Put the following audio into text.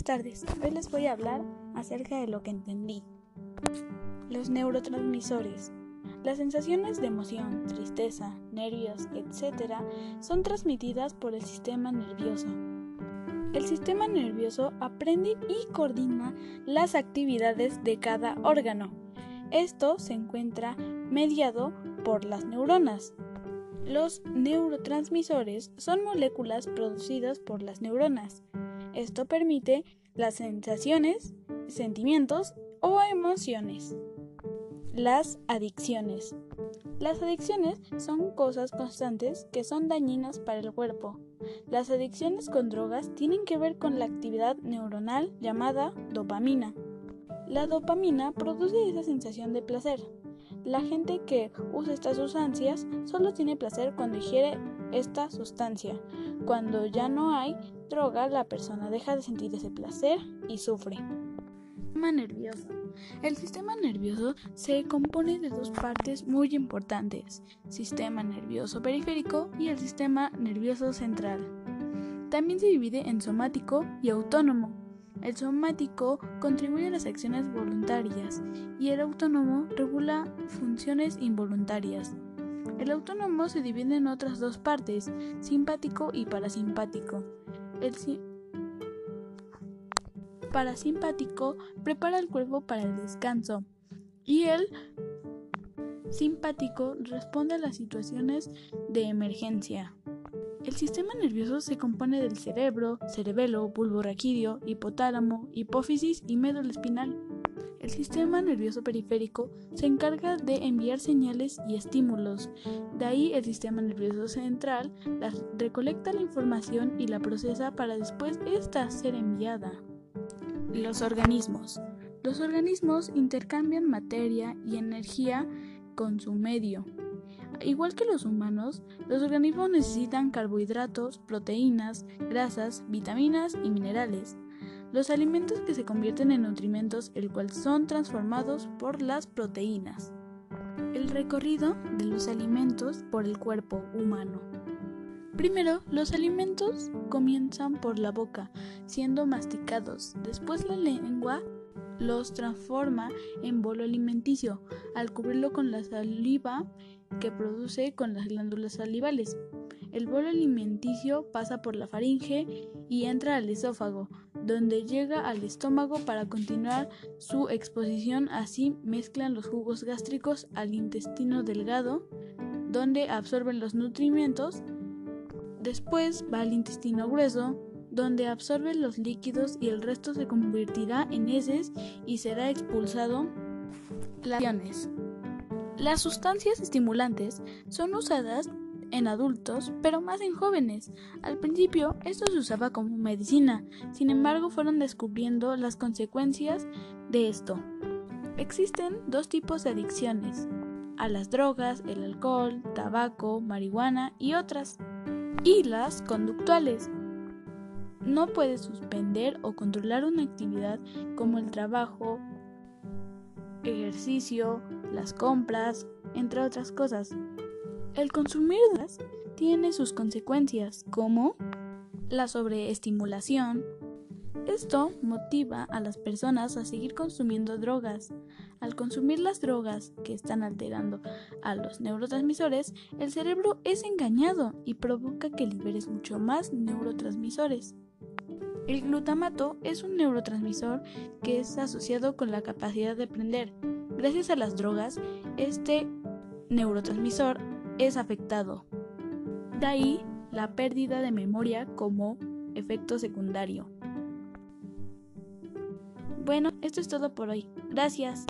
Buenas tardes, hoy les voy a hablar acerca de lo que entendí. Los neurotransmisores. Las sensaciones de emoción, tristeza, nervios, etc. son transmitidas por el sistema nervioso. El sistema nervioso aprende y coordina las actividades de cada órgano. Esto se encuentra mediado por las neuronas. Los neurotransmisores son moléculas producidas por las neuronas. Esto permite las sensaciones, sentimientos o emociones. Las adicciones. Las adicciones son cosas constantes que son dañinas para el cuerpo. Las adicciones con drogas tienen que ver con la actividad neuronal llamada dopamina. La dopamina produce esa sensación de placer. La gente que usa estas sustancias solo tiene placer cuando ingiere esta sustancia. Cuando ya no hay droga, la persona deja de sentir ese placer y sufre. Sistema nervioso. El sistema nervioso se compone de dos partes muy importantes, sistema nervioso periférico y el sistema nervioso central. También se divide en somático y autónomo. El somático contribuye a las acciones voluntarias y el autónomo regula funciones involuntarias. El autónomo se divide en otras dos partes, simpático y parasimpático. El parasimpático prepara el cuerpo para el descanso y el simpático responde a las situaciones de emergencia. El sistema nervioso se compone del cerebro, cerebelo, bulbo raquídeo, hipotálamo, hipófisis y médula espinal. El sistema nervioso periférico se encarga de enviar señales y estímulos. De ahí el sistema nervioso central recolecta la información y la procesa para después esta ser enviada. Los organismos. Los organismos intercambian materia y energía con su medio. Igual que los humanos, los organismos necesitan carbohidratos, proteínas, grasas, vitaminas y minerales. Los alimentos que se convierten en nutrimentos, el cual son transformados por las proteínas. El recorrido de los alimentos por el cuerpo humano. Primero, los alimentos comienzan por la boca, siendo masticados. Después la lengua los transforma en bolo alimenticio, al cubrirlo con la saliva que produce con las glándulas salivales. El bolo alimenticio pasa por la faringe y entra al esófago, donde llega al estómago para continuar su exposición. Así mezclan los jugos gástricos al intestino delgado, donde absorben los nutrimentos. Después va al intestino grueso, donde absorbe los líquidos y el resto se convertirá en heces y será expulsado. Las Las sustancias estimulantes son usadas en adultos, pero más en jóvenes. Al principio esto se usaba como medicina, sin embargo fueron descubriendo las consecuencias de esto. Existen dos tipos de adicciones, a las drogas, el alcohol, tabaco, marihuana y otras, y las conductuales. No puedes suspender o controlar una actividad como el trabajo, ejercicio, las compras, entre otras cosas. El consumir drogas tiene sus consecuencias, como la sobreestimulación. Esto motiva a las personas a seguir consumiendo drogas. Al consumir las drogas que están alterando a los neurotransmisores, el cerebro es engañado y provoca que liberes mucho más neurotransmisores. El glutamato es un neurotransmisor que es asociado con la capacidad de aprender. Gracias a las drogas, este neurotransmisor es afectado. De ahí la pérdida de memoria como efecto secundario. Bueno, esto es todo por hoy. Gracias.